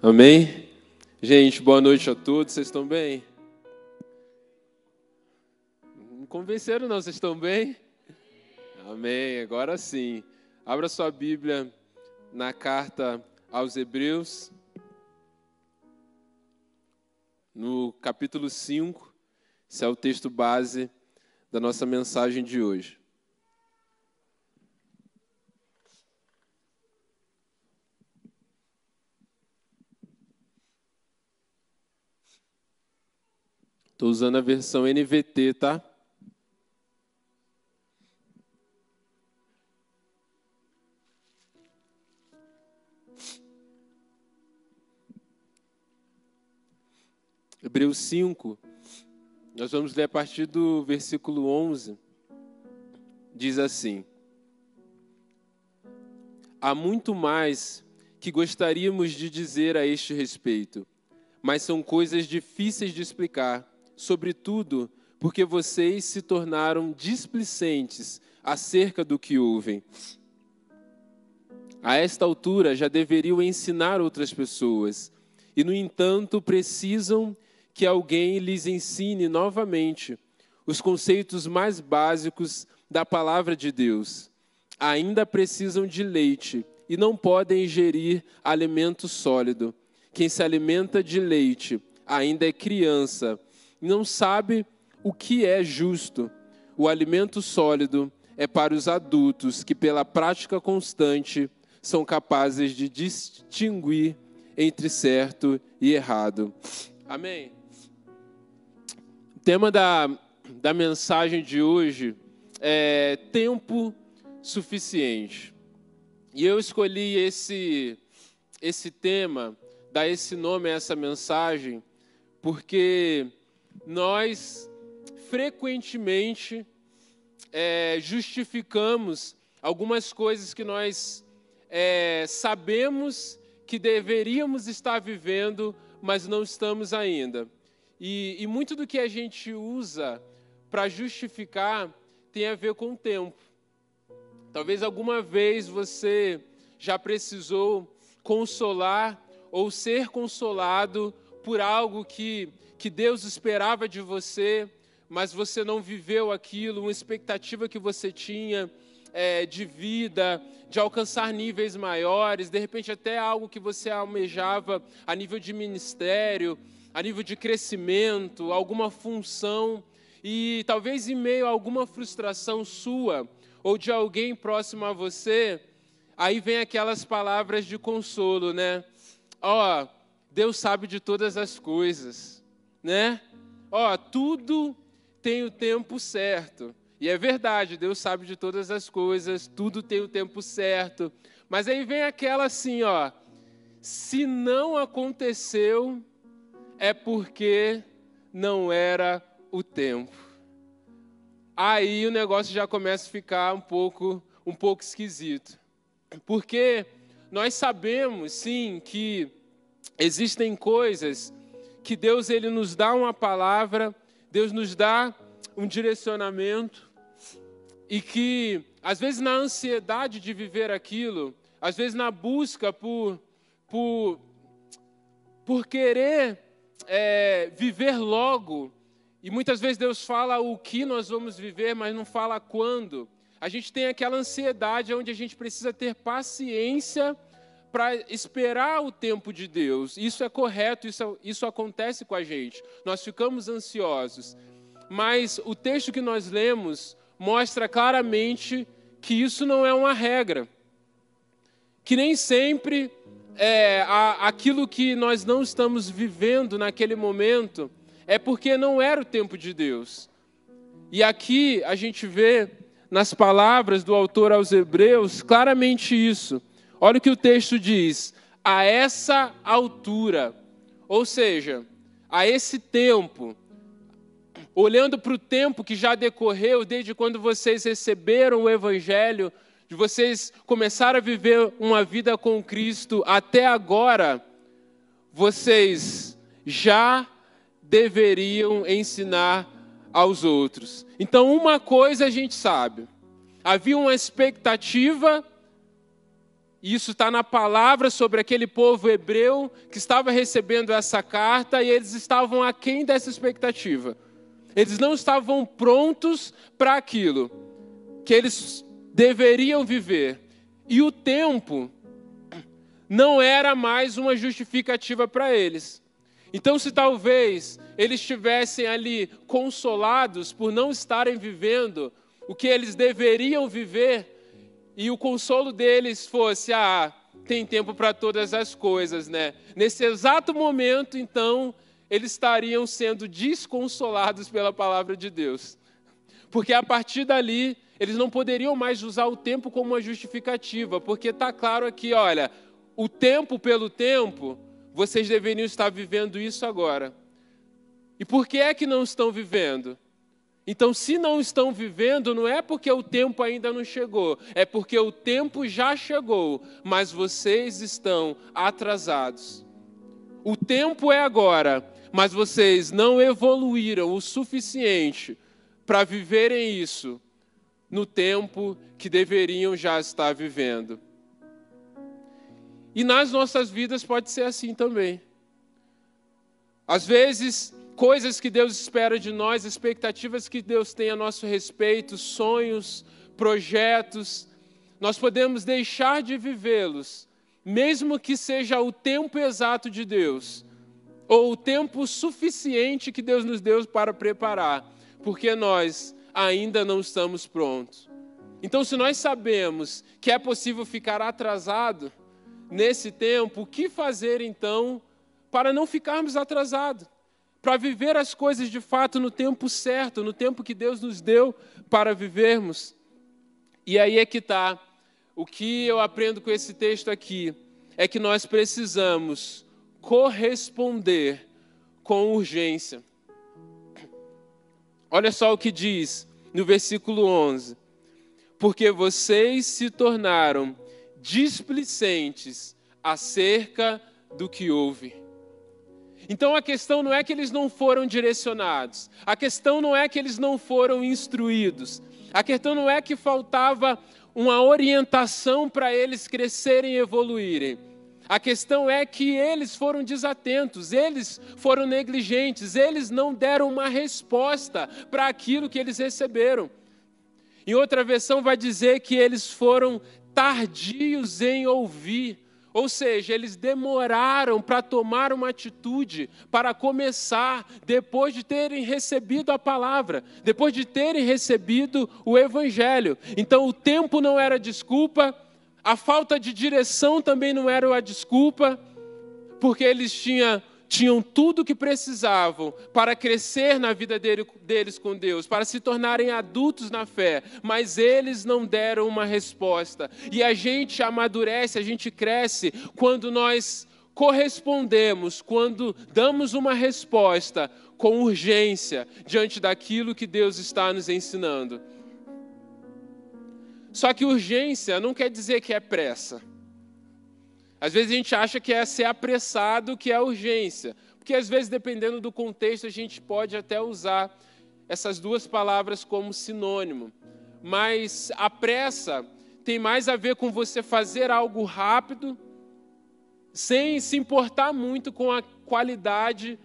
Amém? Gente, boa noite a todos. Vocês estão bem? Não convenceram, não? Vocês estão bem? Amém. Agora sim. Abra sua Bíblia na carta aos Hebreus, no capítulo 5. Esse é o texto base da nossa mensagem de hoje. Estou usando a versão NVT, tá? Hebreus 5, nós vamos ler a partir do versículo 11. Diz assim: Há muito mais que gostaríamos de dizer a este respeito, mas são coisas difíceis de explicar sobretudo porque vocês se tornaram displicentes acerca do que ouvem. A esta altura já deveriam ensinar outras pessoas, e no entanto precisam que alguém lhes ensine novamente os conceitos mais básicos da palavra de Deus. Ainda precisam de leite e não podem ingerir alimento sólido. Quem se alimenta de leite ainda é criança não sabe o que é justo. O alimento sólido é para os adultos que, pela prática constante, são capazes de distinguir entre certo e errado. Amém? O tema da, da mensagem de hoje é tempo suficiente. E eu escolhi esse, esse tema, dar esse nome a essa mensagem, porque nós frequentemente é, justificamos algumas coisas que nós é, sabemos que deveríamos estar vivendo, mas não estamos ainda. E, e muito do que a gente usa para justificar tem a ver com o tempo. Talvez alguma vez você já precisou consolar ou ser consolado por algo que que Deus esperava de você, mas você não viveu aquilo, uma expectativa que você tinha é, de vida, de alcançar níveis maiores, de repente até algo que você almejava a nível de ministério, a nível de crescimento, alguma função, e talvez em meio a alguma frustração sua ou de alguém próximo a você, aí vem aquelas palavras de consolo, né? Ó, oh, Deus sabe de todas as coisas né? Ó, tudo tem o tempo certo. E é verdade, Deus sabe de todas as coisas, tudo tem o tempo certo. Mas aí vem aquela assim, ó, se não aconteceu é porque não era o tempo. Aí o negócio já começa a ficar um pouco um pouco esquisito. Porque nós sabemos sim que existem coisas que Deus ele nos dá uma palavra, Deus nos dá um direcionamento e que às vezes na ansiedade de viver aquilo, às vezes na busca por por por querer é, viver logo e muitas vezes Deus fala o que nós vamos viver, mas não fala quando. A gente tem aquela ansiedade onde a gente precisa ter paciência para esperar o tempo de Deus. Isso é correto, isso, isso acontece com a gente. Nós ficamos ansiosos. Mas o texto que nós lemos mostra claramente que isso não é uma regra. Que nem sempre é, a, aquilo que nós não estamos vivendo naquele momento é porque não era o tempo de Deus. E aqui a gente vê nas palavras do autor aos Hebreus claramente isso Olha o que o texto diz: a essa altura, ou seja, a esse tempo, olhando para o tempo que já decorreu desde quando vocês receberam o Evangelho, de vocês começaram a viver uma vida com Cristo até agora, vocês já deveriam ensinar aos outros. Então, uma coisa a gente sabe: havia uma expectativa isso está na palavra sobre aquele povo hebreu que estava recebendo essa carta e eles estavam aquém dessa expectativa. Eles não estavam prontos para aquilo que eles deveriam viver. E o tempo não era mais uma justificativa para eles. Então, se talvez eles estivessem ali consolados por não estarem vivendo o que eles deveriam viver, e o consolo deles fosse: ah, tem tempo para todas as coisas, né? Nesse exato momento, então, eles estariam sendo desconsolados pela palavra de Deus. Porque a partir dali, eles não poderiam mais usar o tempo como uma justificativa, porque está claro aqui, olha, o tempo pelo tempo, vocês deveriam estar vivendo isso agora. E por que é que não estão vivendo? Então, se não estão vivendo, não é porque o tempo ainda não chegou, é porque o tempo já chegou, mas vocês estão atrasados. O tempo é agora, mas vocês não evoluíram o suficiente para viverem isso no tempo que deveriam já estar vivendo. E nas nossas vidas pode ser assim também. Às vezes, coisas que Deus espera de nós, expectativas que Deus tem a nosso respeito, sonhos, projetos, nós podemos deixar de vivê-los, mesmo que seja o tempo exato de Deus, ou o tempo suficiente que Deus nos deu para preparar, porque nós ainda não estamos prontos. Então, se nós sabemos que é possível ficar atrasado nesse tempo, o que fazer então para não ficarmos atrasados? Para viver as coisas de fato no tempo certo, no tempo que Deus nos deu para vivermos. E aí é que está. O que eu aprendo com esse texto aqui é que nós precisamos corresponder com urgência. Olha só o que diz no versículo 11: Porque vocês se tornaram displicentes acerca do que houve. Então a questão não é que eles não foram direcionados, a questão não é que eles não foram instruídos, a questão não é que faltava uma orientação para eles crescerem e evoluírem. A questão é que eles foram desatentos, eles foram negligentes, eles não deram uma resposta para aquilo que eles receberam. Em outra versão, vai dizer que eles foram tardios em ouvir. Ou seja, eles demoraram para tomar uma atitude, para começar, depois de terem recebido a palavra, depois de terem recebido o Evangelho. Então, o tempo não era desculpa, a falta de direção também não era a desculpa, porque eles tinham, tinham tudo o que precisavam para crescer na vida dele, deles com Deus, para se tornarem adultos na fé, mas eles não deram uma resposta. E a gente amadurece, a gente cresce quando nós correspondemos, quando damos uma resposta com urgência diante daquilo que Deus está nos ensinando. Só que urgência não quer dizer que é pressa. Às vezes a gente acha que é ser apressado que é urgência. Porque às vezes, dependendo do contexto, a gente pode até usar essas duas palavras como sinônimo. Mas a pressa tem mais a ver com você fazer algo rápido, sem se importar muito com a qualidade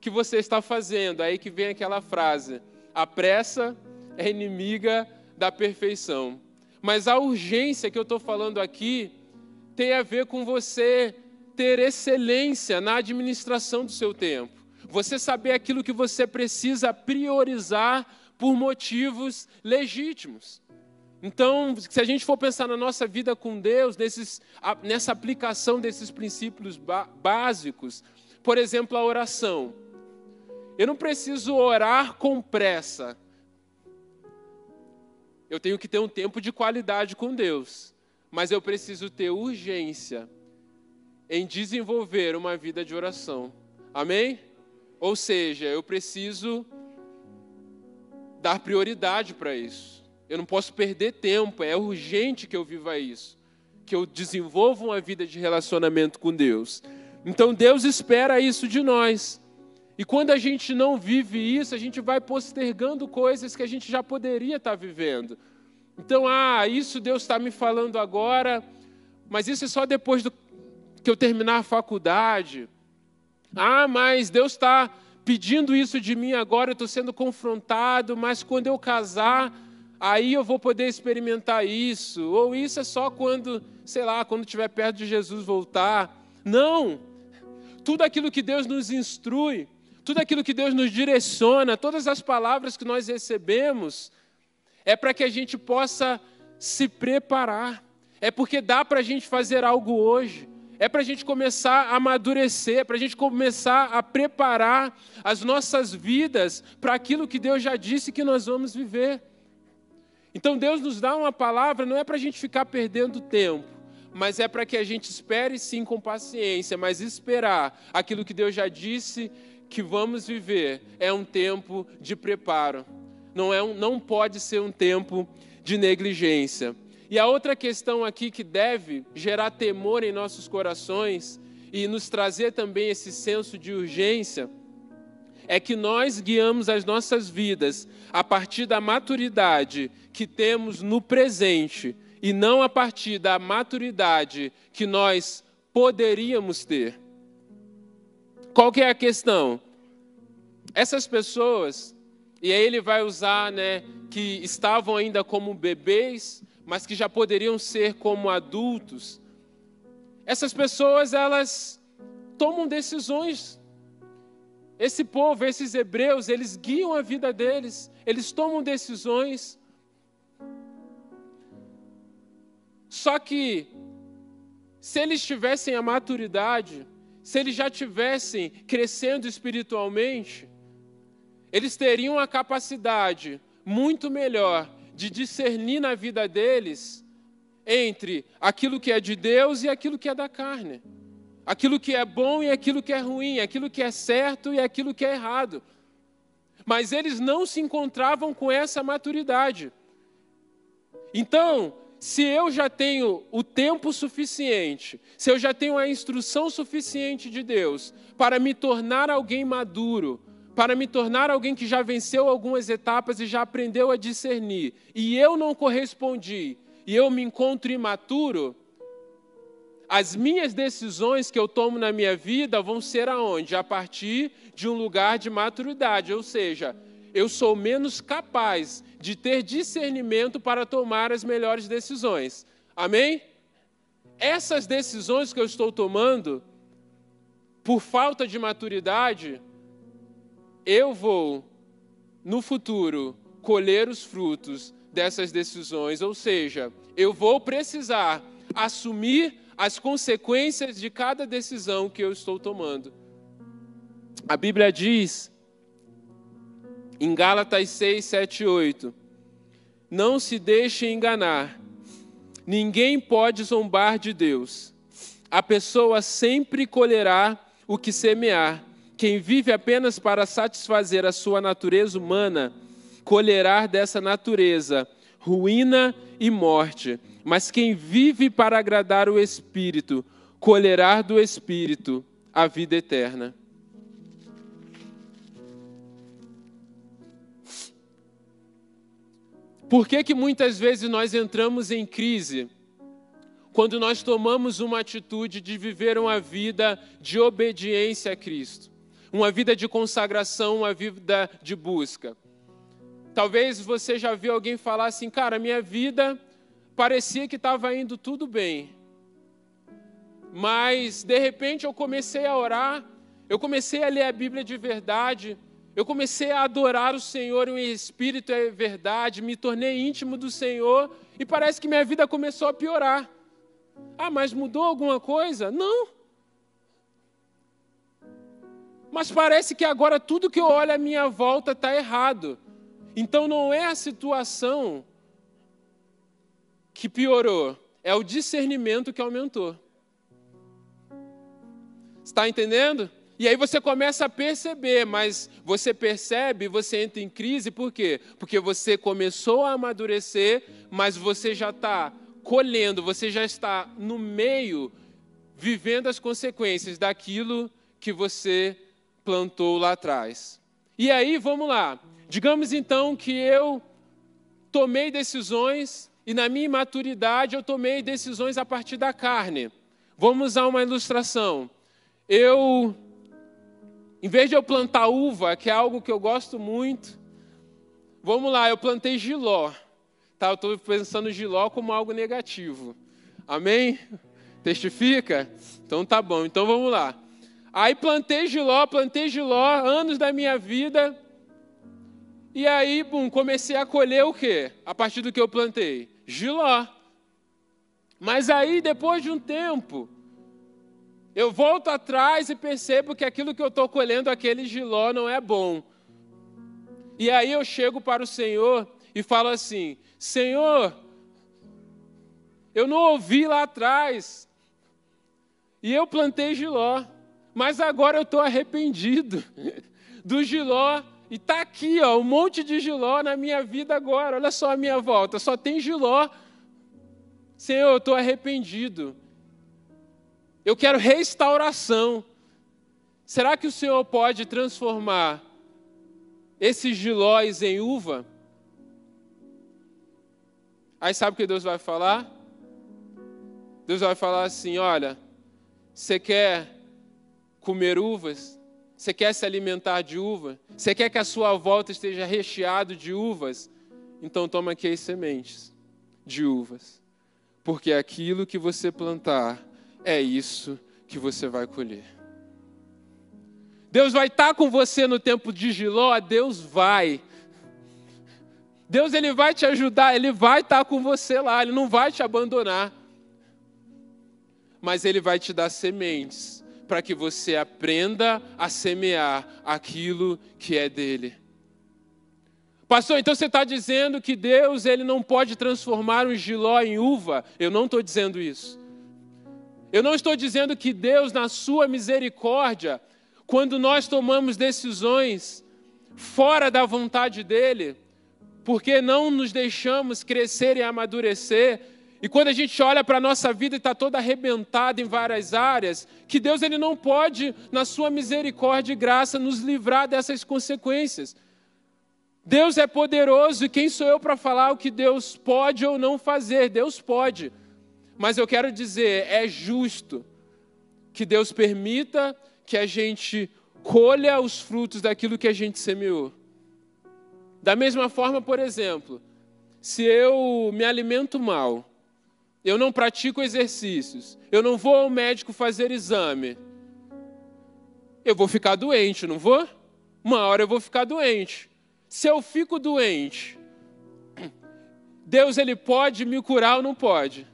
que você está fazendo. Aí que vem aquela frase: a pressa é inimiga da perfeição. Mas a urgência que eu estou falando aqui tem a ver com você ter excelência na administração do seu tempo. Você saber aquilo que você precisa priorizar por motivos legítimos. Então, se a gente for pensar na nossa vida com Deus, nesses, nessa aplicação desses princípios básicos, por exemplo, a oração. Eu não preciso orar com pressa, eu tenho que ter um tempo de qualidade com Deus, mas eu preciso ter urgência em desenvolver uma vida de oração. Amém? Ou seja, eu preciso dar prioridade para isso. Eu não posso perder tempo, é urgente que eu viva isso, que eu desenvolva uma vida de relacionamento com Deus. Então Deus espera isso de nós. E quando a gente não vive isso, a gente vai postergando coisas que a gente já poderia estar vivendo. Então, ah, isso Deus está me falando agora, mas isso é só depois do, que eu terminar a faculdade. Ah, mas Deus está pedindo isso de mim agora, eu estou sendo confrontado, mas quando eu casar, aí eu vou poder experimentar isso. Ou isso é só quando, sei lá, quando estiver perto de Jesus voltar. Não! Tudo aquilo que Deus nos instrui, tudo aquilo que Deus nos direciona, todas as palavras que nós recebemos, é para que a gente possa se preparar. É porque dá para a gente fazer algo hoje. É para a gente começar a amadurecer, é para a gente começar a preparar as nossas vidas para aquilo que Deus já disse que nós vamos viver. Então Deus nos dá uma palavra, não é para a gente ficar perdendo tempo, mas é para que a gente espere sim com paciência, mas esperar aquilo que Deus já disse que vamos viver é um tempo de preparo. Não, é um, não pode ser um tempo de negligência. E a outra questão aqui que deve gerar temor em nossos corações e nos trazer também esse senso de urgência é que nós guiamos as nossas vidas a partir da maturidade que temos no presente e não a partir da maturidade que nós poderíamos ter. Qual que é a questão? Essas pessoas, e aí ele vai usar, né, que estavam ainda como bebês, mas que já poderiam ser como adultos. Essas pessoas, elas tomam decisões. Esse povo, esses hebreus, eles guiam a vida deles, eles tomam decisões. Só que, se eles tivessem a maturidade, se eles já tivessem crescendo espiritualmente, eles teriam a capacidade muito melhor de discernir na vida deles entre aquilo que é de Deus e aquilo que é da carne. Aquilo que é bom e aquilo que é ruim, aquilo que é certo e aquilo que é errado. Mas eles não se encontravam com essa maturidade. Então, se eu já tenho o tempo suficiente, se eu já tenho a instrução suficiente de Deus para me tornar alguém maduro, para me tornar alguém que já venceu algumas etapas e já aprendeu a discernir, e eu não correspondi, e eu me encontro imaturo, as minhas decisões que eu tomo na minha vida vão ser aonde? A partir de um lugar de maturidade, ou seja, eu sou menos capaz de ter discernimento para tomar as melhores decisões. Amém? Essas decisões que eu estou tomando, por falta de maturidade, eu vou, no futuro, colher os frutos dessas decisões, ou seja, eu vou precisar assumir as consequências de cada decisão que eu estou tomando. A Bíblia diz em Gálatas 6, 7 e 8: Não se deixe enganar, ninguém pode zombar de Deus. A pessoa sempre colherá o que semear. Quem vive apenas para satisfazer a sua natureza humana, colherá dessa natureza ruína e morte. Mas quem vive para agradar o Espírito, colherá do Espírito a vida eterna. Por que, que muitas vezes nós entramos em crise? Quando nós tomamos uma atitude de viver uma vida de obediência a Cristo, uma vida de consagração, uma vida de busca. Talvez você já viu alguém falar assim, cara, minha vida parecia que estava indo tudo bem, mas de repente eu comecei a orar, eu comecei a ler a Bíblia de verdade, eu comecei a adorar o Senhor em espírito e verdade, me tornei íntimo do Senhor e parece que minha vida começou a piorar. Ah, mas mudou alguma coisa? Não. Mas parece que agora tudo que eu olho à minha volta está errado. Então não é a situação que piorou, é o discernimento que aumentou. Está entendendo? E aí você começa a perceber, mas você percebe, você entra em crise, por quê? Porque você começou a amadurecer, mas você já está colhendo, você já está no meio, vivendo as consequências daquilo que você plantou lá atrás. E aí, vamos lá. Digamos então que eu tomei decisões e na minha imaturidade eu tomei decisões a partir da carne. Vamos usar uma ilustração. Eu, em vez de eu plantar uva, que é algo que eu gosto muito, vamos lá, eu plantei giló. Tá, eu estou pensando giló como algo negativo. Amém? Testifica? Então tá bom, então vamos lá. Aí plantei giló, plantei giló, anos da minha vida. E aí, bum, comecei a colher o quê? A partir do que eu plantei? Giló. Mas aí, depois de um tempo, eu volto atrás e percebo que aquilo que eu estou colhendo, aquele giló, não é bom. E aí eu chego para o Senhor e falo assim: Senhor, eu não ouvi lá atrás. E eu plantei giló, mas agora eu estou arrependido do giló. E está aqui, ó, um monte de giló na minha vida agora. Olha só a minha volta, só tem giló. Senhor, eu estou arrependido. Eu quero restauração. Será que o Senhor pode transformar esses gilóis em uva? Aí sabe o que Deus vai falar? Deus vai falar assim: olha, você quer comer uvas? Você quer se alimentar de uva? Você quer que a sua volta esteja recheado de uvas? Então toma aqui as sementes de uvas. Porque aquilo que você plantar, é isso que você vai colher. Deus vai estar com você no tempo de Giló, Deus vai. Deus ele vai te ajudar, ele vai estar com você lá, ele não vai te abandonar. Mas ele vai te dar sementes para que você aprenda a semear aquilo que é dele. Pastor, então você está dizendo que Deus ele não pode transformar um giló em uva? Eu não estou dizendo isso. Eu não estou dizendo que Deus, na sua misericórdia, quando nós tomamos decisões fora da vontade dele, porque não nos deixamos crescer e amadurecer, e quando a gente olha para a nossa vida e está toda arrebentada em várias áreas, que Deus ele não pode, na sua misericórdia e graça, nos livrar dessas consequências. Deus é poderoso e quem sou eu para falar o que Deus pode ou não fazer? Deus pode. Mas eu quero dizer, é justo que Deus permita que a gente colha os frutos daquilo que a gente semeou. Da mesma forma, por exemplo, se eu me alimento mal, eu não pratico exercícios, eu não vou ao médico fazer exame, eu vou ficar doente, não vou? Uma hora eu vou ficar doente. Se eu fico doente, Deus ele pode me curar ou não pode?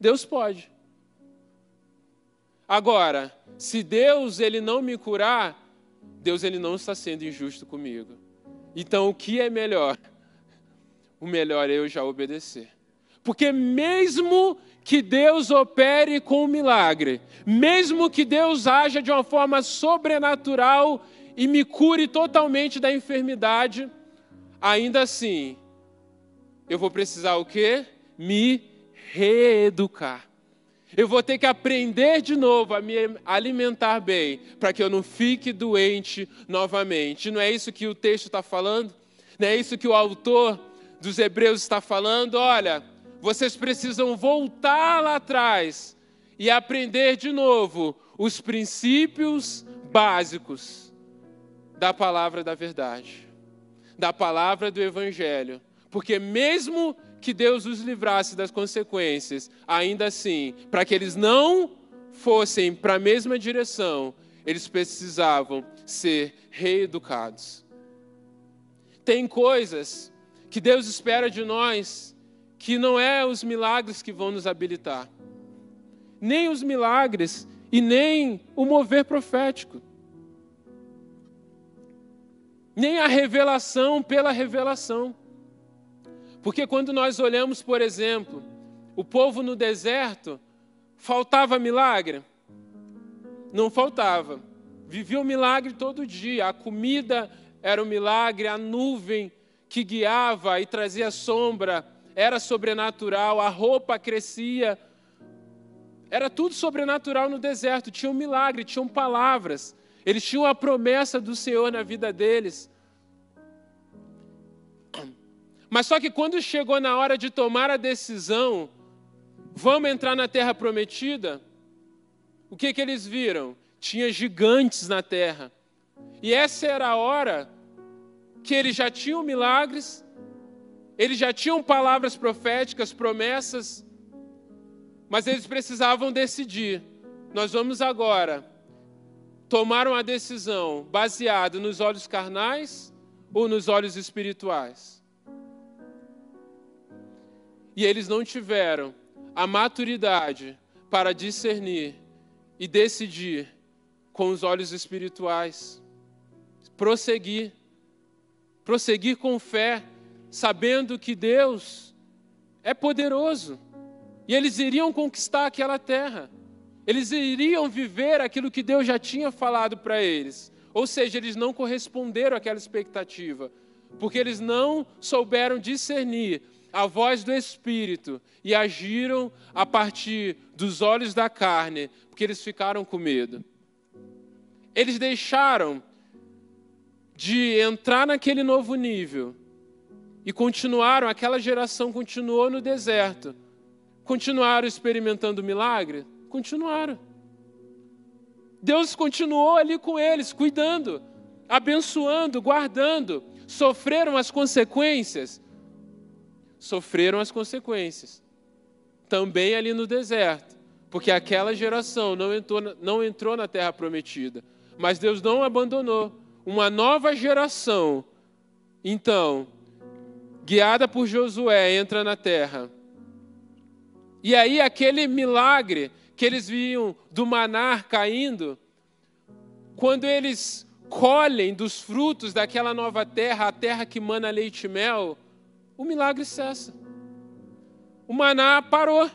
Deus pode. Agora, se Deus ele não me curar, Deus ele não está sendo injusto comigo. Então, o que é melhor? O melhor é eu já obedecer. Porque mesmo que Deus opere com um milagre, mesmo que Deus haja de uma forma sobrenatural e me cure totalmente da enfermidade, ainda assim, eu vou precisar o quê? Me reeducar. Eu vou ter que aprender de novo a me alimentar bem, para que eu não fique doente novamente. Não é isso que o texto está falando? Não é isso que o autor dos Hebreus está falando? Olha, vocês precisam voltar lá atrás e aprender de novo os princípios básicos da palavra da verdade, da palavra do Evangelho. Porque mesmo que Deus os livrasse das consequências, ainda assim, para que eles não fossem para a mesma direção, eles precisavam ser reeducados. Tem coisas que Deus espera de nós que não é os milagres que vão nos habilitar, nem os milagres e nem o mover profético, nem a revelação pela revelação. Porque quando nós olhamos, por exemplo, o povo no deserto, faltava milagre? Não faltava. Vivia o milagre todo dia. A comida era um milagre, a nuvem que guiava e trazia sombra era sobrenatural, a roupa crescia. Era tudo sobrenatural no deserto. Tinha um milagre, tinham palavras. Eles tinham a promessa do Senhor na vida deles. Mas só que quando chegou na hora de tomar a decisão, vamos entrar na terra prometida, o que, que eles viram? Tinha gigantes na terra. E essa era a hora que eles já tinham milagres, eles já tinham palavras proféticas, promessas, mas eles precisavam decidir. Nós vamos agora tomar uma decisão baseada nos olhos carnais ou nos olhos espirituais. E eles não tiveram a maturidade para discernir e decidir com os olhos espirituais. Prosseguir. Prosseguir com fé, sabendo que Deus é poderoso. E eles iriam conquistar aquela terra. Eles iriam viver aquilo que Deus já tinha falado para eles. Ou seja, eles não corresponderam àquela expectativa, porque eles não souberam discernir a voz do Espírito e agiram a partir dos olhos da carne, porque eles ficaram com medo. Eles deixaram de entrar naquele novo nível e continuaram, aquela geração continuou no deserto. Continuaram experimentando milagre? Continuaram. Deus continuou ali com eles, cuidando, abençoando, guardando. Sofreram as consequências? Sofreram as consequências. Também ali no deserto, porque aquela geração não entrou, não entrou na terra prometida. Mas Deus não abandonou. Uma nova geração, então, guiada por Josué, entra na terra. E aí, aquele milagre que eles viam do manar caindo, quando eles colhem dos frutos daquela nova terra, a terra que mana leite e mel, o milagre cessa. O maná parou.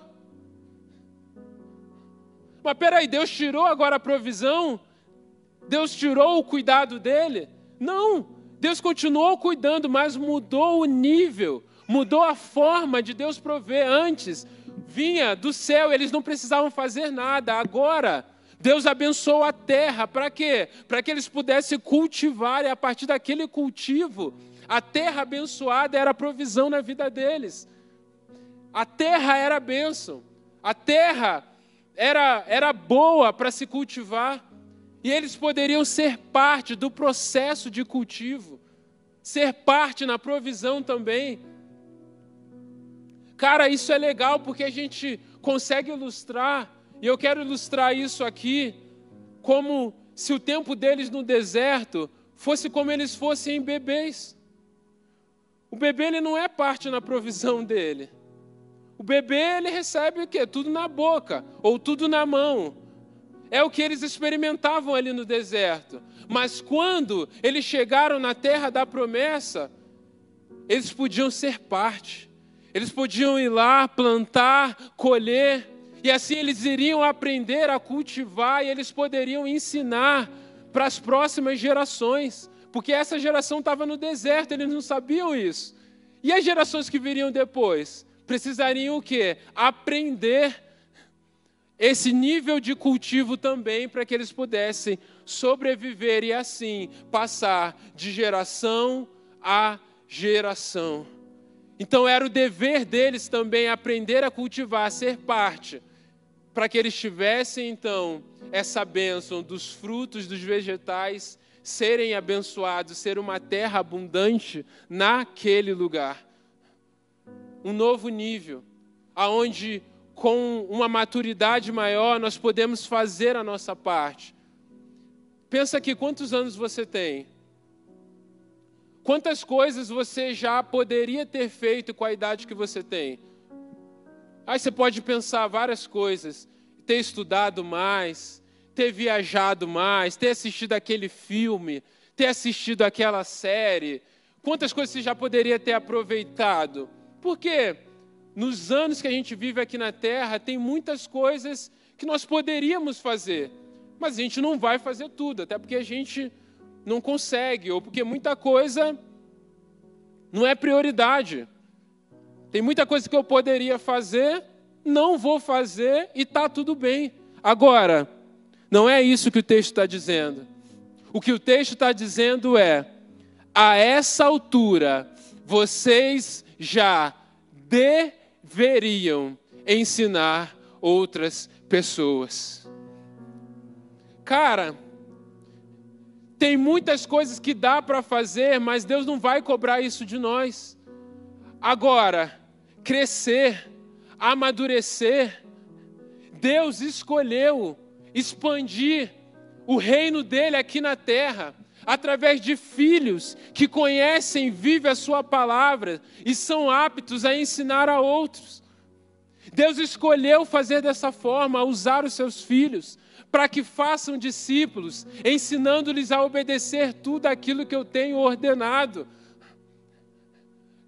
Mas peraí, Deus tirou agora a provisão? Deus tirou o cuidado dele? Não, Deus continuou cuidando, mas mudou o nível, mudou a forma de Deus prover. Antes, vinha do céu, eles não precisavam fazer nada. Agora, Deus abençoou a terra, para quê? Para que eles pudessem cultivar, e a partir daquele cultivo, a terra abençoada era a provisão na vida deles. A terra era a bênção, a terra era, era boa para se cultivar. E eles poderiam ser parte do processo de cultivo, ser parte na provisão também. Cara, isso é legal porque a gente consegue ilustrar, e eu quero ilustrar isso aqui, como se o tempo deles no deserto fosse como eles fossem bebês. O bebê ele não é parte na provisão dele. O bebê ele recebe o quê? Tudo na boca ou tudo na mão. É o que eles experimentavam ali no deserto. Mas quando eles chegaram na terra da promessa, eles podiam ser parte. Eles podiam ir lá, plantar, colher, e assim eles iriam aprender a cultivar e eles poderiam ensinar para as próximas gerações, porque essa geração estava no deserto, eles não sabiam isso. E as gerações que viriam depois precisariam o quê? Aprender esse nível de cultivo também para que eles pudessem sobreviver e assim passar de geração a geração. Então era o dever deles também aprender a cultivar, a ser parte, para que eles tivessem então essa bênção dos frutos dos vegetais serem abençoados, ser uma terra abundante naquele lugar. Um novo nível, aonde com uma maturidade maior, nós podemos fazer a nossa parte. Pensa aqui, quantos anos você tem? Quantas coisas você já poderia ter feito com a idade que você tem? Aí você pode pensar várias coisas. Ter estudado mais, ter viajado mais, ter assistido aquele filme, ter assistido aquela série. Quantas coisas você já poderia ter aproveitado? Por quê? Nos anos que a gente vive aqui na Terra, tem muitas coisas que nós poderíamos fazer, mas a gente não vai fazer tudo, até porque a gente não consegue, ou porque muita coisa não é prioridade. Tem muita coisa que eu poderia fazer, não vou fazer e está tudo bem. Agora, não é isso que o texto está dizendo. O que o texto está dizendo é: a essa altura, vocês já deveriam ensinar outras pessoas. Cara, tem muitas coisas que dá para fazer, mas Deus não vai cobrar isso de nós. Agora, crescer, amadurecer, Deus escolheu expandir o reino dele aqui na terra através de filhos que conhecem, vivem a sua palavra e são aptos a ensinar a outros. Deus escolheu fazer dessa forma, usar os seus filhos, para que façam discípulos, ensinando-lhes a obedecer tudo aquilo que eu tenho ordenado.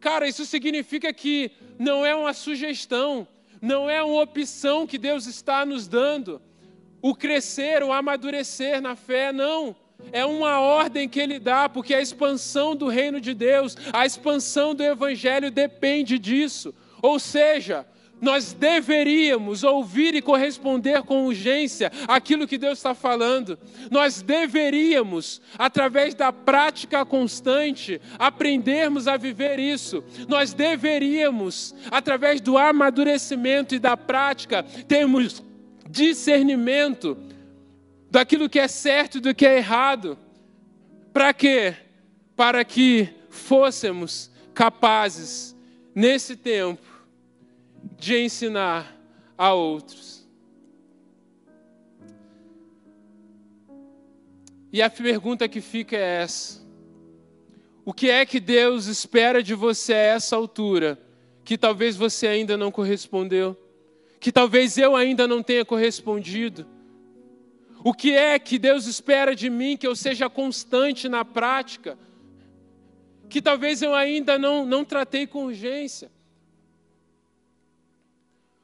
Cara, isso significa que não é uma sugestão, não é uma opção que Deus está nos dando. O crescer, o amadurecer na fé, não. É uma ordem que ele dá, porque a expansão do reino de Deus, a expansão do evangelho depende disso. Ou seja, nós deveríamos ouvir e corresponder com urgência aquilo que Deus está falando. Nós deveríamos, através da prática constante, aprendermos a viver isso. Nós deveríamos, através do amadurecimento e da prática, termos discernimento daquilo que é certo e do que é errado. Para quê? Para que fôssemos capazes, nesse tempo, de ensinar a outros. E a pergunta que fica é essa: O que é que Deus espera de você a essa altura, que talvez você ainda não correspondeu, que talvez eu ainda não tenha correspondido? O que é que Deus espera de mim que eu seja constante na prática? Que talvez eu ainda não, não tratei com urgência.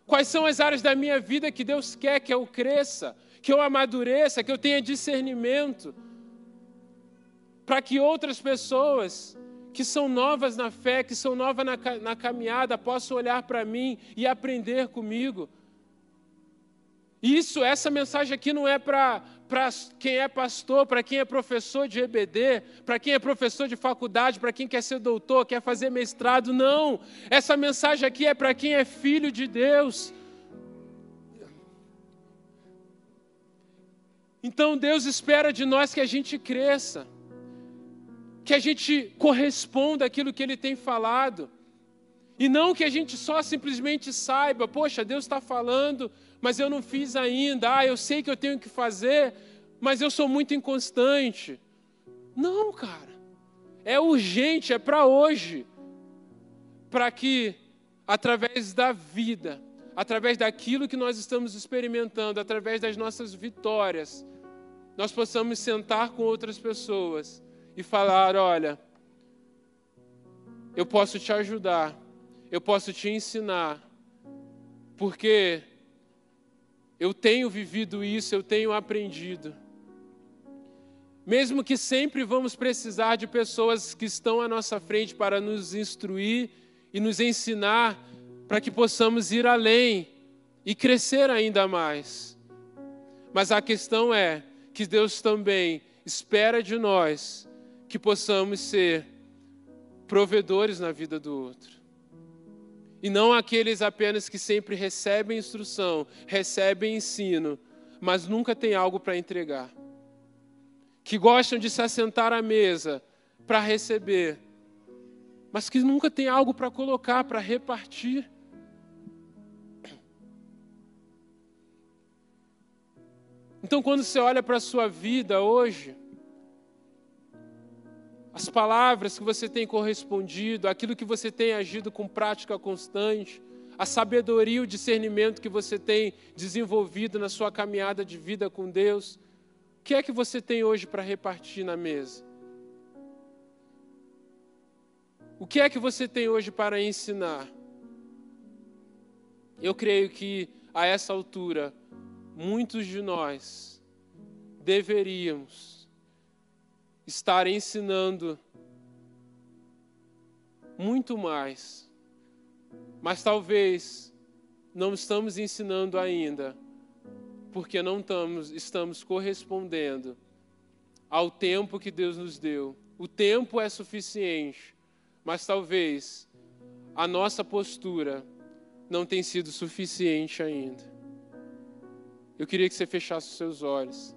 Quais são as áreas da minha vida que Deus quer que eu cresça, que eu amadureça, que eu tenha discernimento, para que outras pessoas que são novas na fé, que são novas na, na caminhada, possam olhar para mim e aprender comigo. Isso, essa mensagem aqui não é para quem é pastor, para quem é professor de EBD, para quem é professor de faculdade, para quem quer ser doutor, quer fazer mestrado, não. Essa mensagem aqui é para quem é filho de Deus. Então Deus espera de nós que a gente cresça, que a gente corresponda àquilo que Ele tem falado. E não que a gente só simplesmente saiba, poxa, Deus está falando, mas eu não fiz ainda. Ah, eu sei que eu tenho que fazer, mas eu sou muito inconstante. Não, cara. É urgente, é para hoje. Para que, através da vida, através daquilo que nós estamos experimentando, através das nossas vitórias, nós possamos sentar com outras pessoas e falar: olha, eu posso te ajudar, eu posso te ensinar, porque eu tenho vivido isso, eu tenho aprendido. Mesmo que sempre vamos precisar de pessoas que estão à nossa frente para nos instruir e nos ensinar para que possamos ir além e crescer ainda mais. Mas a questão é que Deus também espera de nós que possamos ser provedores na vida do outro. E não aqueles apenas que sempre recebem instrução, recebem ensino, mas nunca têm algo para entregar. Que gostam de se assentar à mesa para receber, mas que nunca têm algo para colocar, para repartir. Então, quando você olha para a sua vida hoje, as palavras que você tem correspondido, aquilo que você tem agido com prática constante, a sabedoria e o discernimento que você tem desenvolvido na sua caminhada de vida com Deus, o que é que você tem hoje para repartir na mesa? O que é que você tem hoje para ensinar? Eu creio que a essa altura, muitos de nós deveríamos estar ensinando muito mais, mas talvez não estamos ensinando ainda, porque não estamos, estamos correspondendo ao tempo que Deus nos deu. O tempo é suficiente, mas talvez a nossa postura não tem sido suficiente ainda. Eu queria que você fechasse os seus olhos.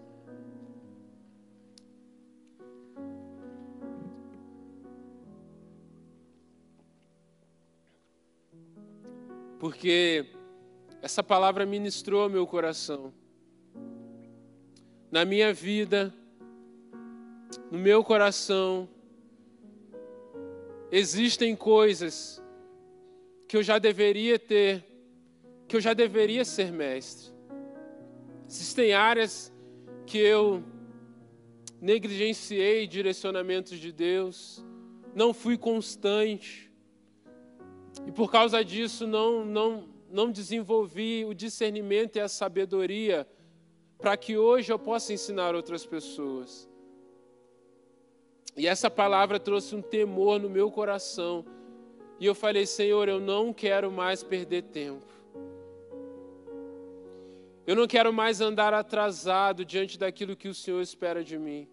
Porque essa palavra ministrou meu coração. Na minha vida, no meu coração, existem coisas que eu já deveria ter, que eu já deveria ser mestre. Existem áreas que eu negligenciei direcionamentos de Deus, não fui constante. E por causa disso não não não desenvolvi o discernimento e a sabedoria para que hoje eu possa ensinar outras pessoas. E essa palavra trouxe um temor no meu coração. E eu falei, Senhor, eu não quero mais perder tempo. Eu não quero mais andar atrasado diante daquilo que o Senhor espera de mim.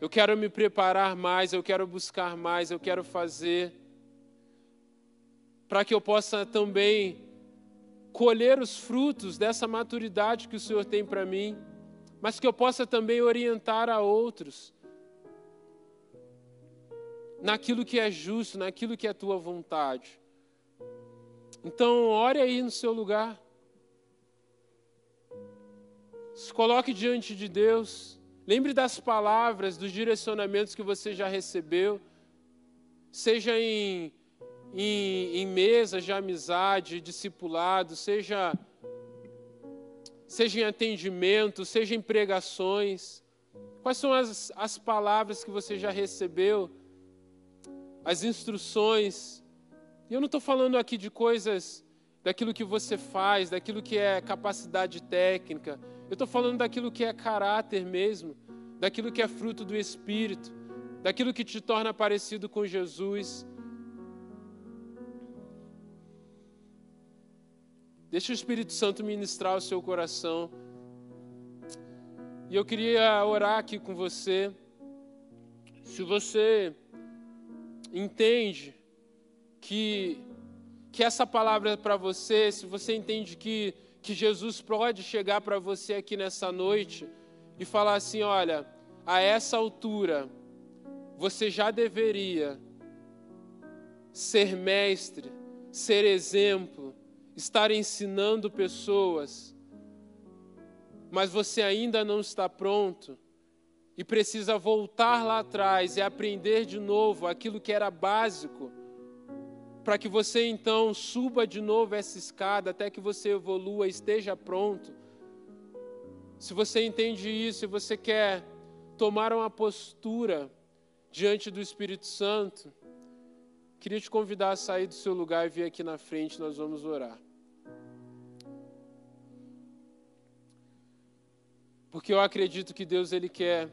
Eu quero me preparar mais, eu quero buscar mais, eu quero fazer para que eu possa também colher os frutos dessa maturidade que o Senhor tem para mim, mas que eu possa também orientar a outros naquilo que é justo, naquilo que é tua vontade. Então, ore aí no seu lugar. Se coloque diante de Deus. Lembre das palavras, dos direcionamentos que você já recebeu, seja em em, em mesas de amizade, discipulado, seja, seja em atendimento, seja em pregações. Quais são as, as palavras que você já recebeu? As instruções. E eu não estou falando aqui de coisas daquilo que você faz, daquilo que é capacidade técnica. Eu estou falando daquilo que é caráter mesmo, daquilo que é fruto do Espírito, daquilo que te torna parecido com Jesus. Deixa o Espírito Santo ministrar o seu coração. E eu queria orar aqui com você. Se você entende que, que essa palavra é para você, se você entende que, que Jesus pode chegar para você aqui nessa noite e falar assim: olha, a essa altura, você já deveria ser mestre, ser exemplo, estar ensinando pessoas, mas você ainda não está pronto e precisa voltar lá atrás e aprender de novo aquilo que era básico, para que você então suba de novo essa escada até que você evolua, esteja pronto. Se você entende isso e você quer tomar uma postura diante do Espírito Santo, queria te convidar a sair do seu lugar e vir aqui na frente, nós vamos orar. Porque eu acredito que Deus ele quer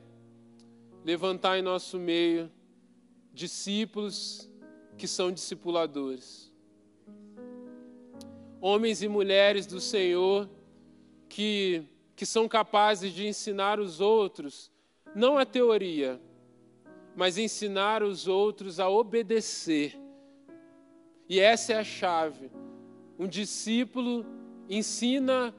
levantar em nosso meio discípulos que são discipuladores. Homens e mulheres do Senhor que que são capazes de ensinar os outros não a teoria, mas ensinar os outros a obedecer. E essa é a chave. Um discípulo ensina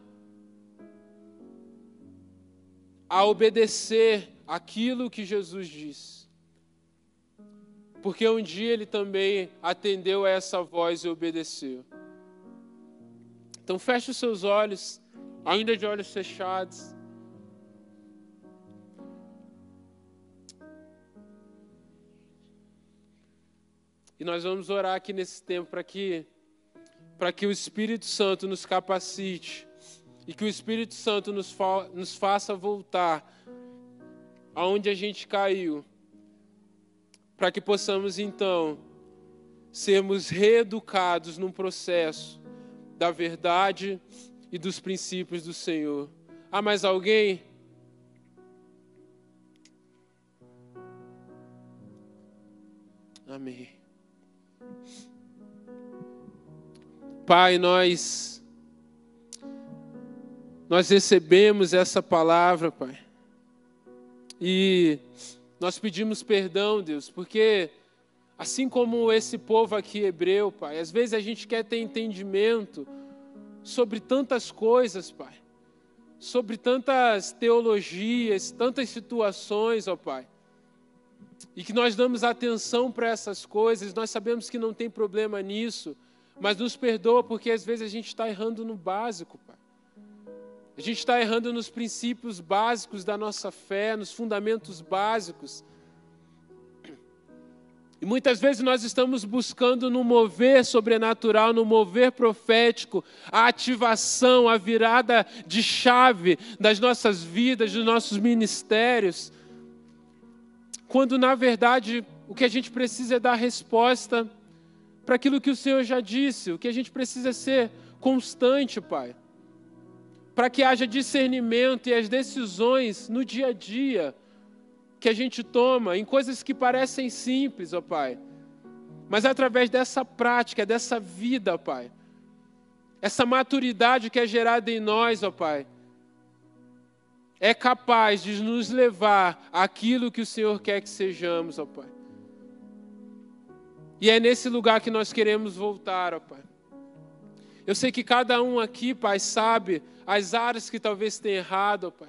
a obedecer aquilo que Jesus disse. Porque um dia ele também atendeu a essa voz e obedeceu. Então feche os seus olhos, ainda de olhos fechados. E nós vamos orar aqui nesse tempo para que para que o Espírito Santo nos capacite e que o Espírito Santo nos, fa nos faça voltar aonde a gente caiu, para que possamos então sermos reeducados num processo da verdade e dos princípios do Senhor. Há mais alguém? Amém. Pai, nós nós recebemos essa palavra, Pai. E nós pedimos perdão, Deus, porque Assim como esse povo aqui hebreu, Pai, às vezes a gente quer ter entendimento sobre tantas coisas, Pai, sobre tantas teologias, tantas situações, ó Pai, e que nós damos atenção para essas coisas, nós sabemos que não tem problema nisso, mas nos perdoa porque às vezes a gente está errando no básico, Pai. A gente está errando nos princípios básicos da nossa fé, nos fundamentos básicos. E muitas vezes nós estamos buscando no mover sobrenatural, no mover profético, a ativação, a virada de chave das nossas vidas, dos nossos ministérios, quando na verdade o que a gente precisa é dar resposta para aquilo que o Senhor já disse, o que a gente precisa é ser constante, Pai, para que haja discernimento e as decisões no dia a dia que a gente toma em coisas que parecem simples, ó Pai. Mas através dessa prática, dessa vida, Pai. Essa maturidade que é gerada em nós, ó Pai. É capaz de nos levar àquilo que o Senhor quer que sejamos, ó Pai. E é nesse lugar que nós queremos voltar, ó Pai. Eu sei que cada um aqui, Pai, sabe as áreas que talvez tenha errado, ó Pai.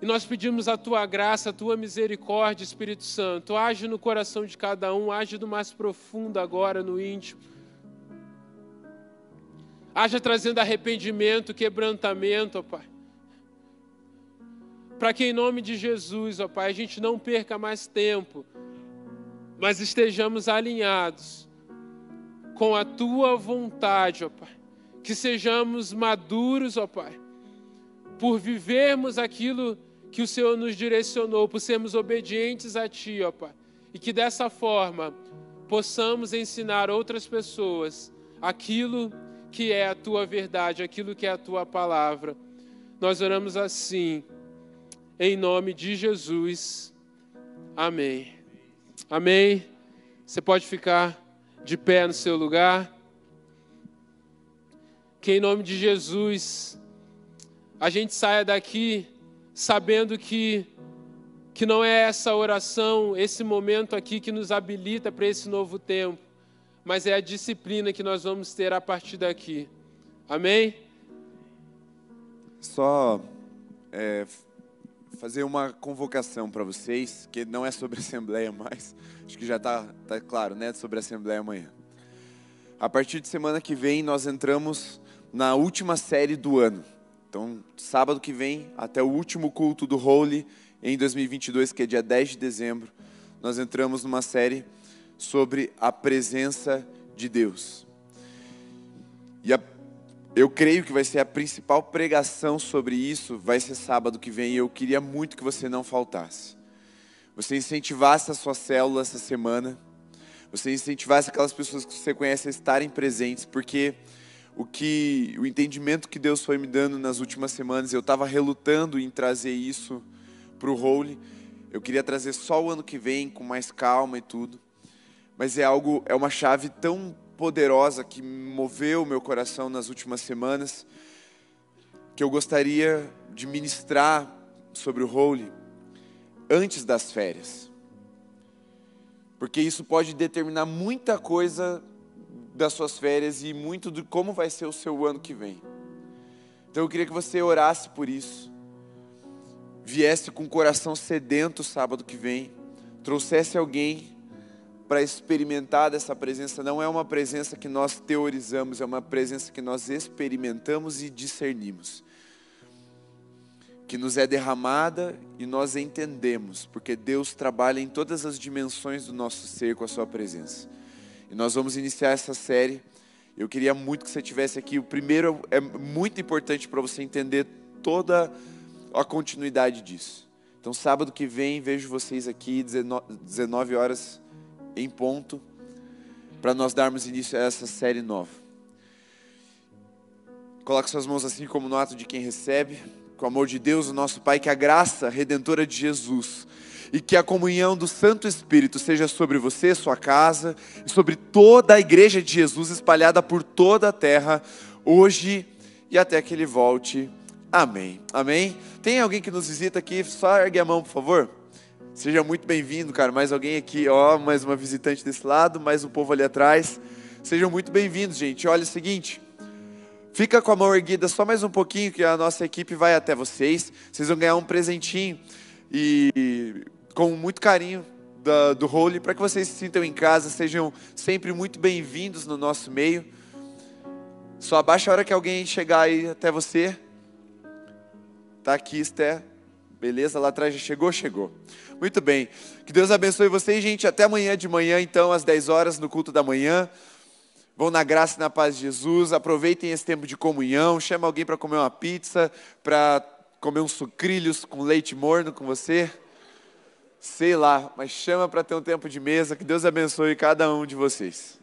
E nós pedimos a tua graça, a tua misericórdia, Espírito Santo. Age no coração de cada um, age do mais profundo agora, no íntimo. Haja trazendo arrependimento, quebrantamento, ó Pai. Para que em nome de Jesus, ó Pai, a gente não perca mais tempo, mas estejamos alinhados com a tua vontade, ó Pai. Que sejamos maduros, ó Pai, por vivermos aquilo que o Senhor nos direcionou, por sermos obedientes a Ti, ó Pai. E que dessa forma possamos ensinar outras pessoas aquilo que é a Tua verdade, aquilo que é a Tua palavra. Nós oramos assim, em nome de Jesus. Amém. Amém. Você pode ficar de pé no seu lugar. Que em nome de Jesus a gente saia daqui sabendo que que não é essa oração, esse momento aqui que nos habilita para esse novo tempo, mas é a disciplina que nós vamos ter a partir daqui. Amém? Só é, fazer uma convocação para vocês, que não é sobre Assembleia mais, acho que já está tá claro, né? Sobre Assembleia amanhã. A partir de semana que vem, nós entramos na última série do ano. Então, sábado que vem, até o último culto do Holy, em 2022, que é dia 10 de dezembro, nós entramos numa série sobre a presença de Deus. E a, eu creio que vai ser a principal pregação sobre isso, vai ser sábado que vem, e eu queria muito que você não faltasse. Você incentivasse a sua célula essa semana, você incentivasse aquelas pessoas que você conhece a estarem presentes, porque o que o entendimento que Deus foi me dando nas últimas semanas, eu estava relutando em trazer isso para o Holy. Eu queria trazer só o ano que vem com mais calma e tudo. Mas é algo, é uma chave tão poderosa que moveu meu coração nas últimas semanas que eu gostaria de ministrar sobre o Holy antes das férias. Porque isso pode determinar muita coisa das suas férias e muito de como vai ser o seu ano que vem. Então eu queria que você orasse por isso. Viesse com o coração sedento sábado que vem, trouxesse alguém para experimentar dessa presença. Não é uma presença que nós teorizamos, é uma presença que nós experimentamos e discernimos. Que nos é derramada e nós entendemos, porque Deus trabalha em todas as dimensões do nosso ser com a Sua presença. E nós vamos iniciar essa série. Eu queria muito que você tivesse aqui. O primeiro é muito importante para você entender toda a continuidade disso. Então, sábado que vem, vejo vocês aqui, 19 horas em ponto, para nós darmos início a essa série nova. Coloque suas mãos assim como no ato de quem recebe. Com o amor de Deus, o nosso Pai, que a graça redentora de Jesus e que a comunhão do Santo Espírito seja sobre você, sua casa e sobre toda a igreja de Jesus espalhada por toda a terra, hoje e até que ele volte. Amém. Amém. Tem alguém que nos visita aqui? Só ergue a mão, por favor. Seja muito bem-vindo, cara. Mais alguém aqui, ó, mais uma visitante desse lado, mais um povo ali atrás. Sejam muito bem-vindos, gente. Olha o seguinte, fica com a mão erguida só mais um pouquinho que a nossa equipe vai até vocês. Vocês vão ganhar um presentinho e com muito carinho da, do Holy para que vocês se sintam em casa, sejam sempre muito bem-vindos no nosso meio. Só abaixa a hora que alguém chegar aí até você. Tá aqui, Esther. Beleza, lá atrás já chegou? Chegou. Muito bem. Que Deus abençoe vocês, gente. Até amanhã de manhã, então, às 10 horas, no culto da manhã. Vão na graça e na paz de Jesus. Aproveitem esse tempo de comunhão. Chama alguém para comer uma pizza, para comer uns sucrilhos com leite morno com você. Sei lá, mas chama para ter um tempo de mesa. Que Deus abençoe cada um de vocês.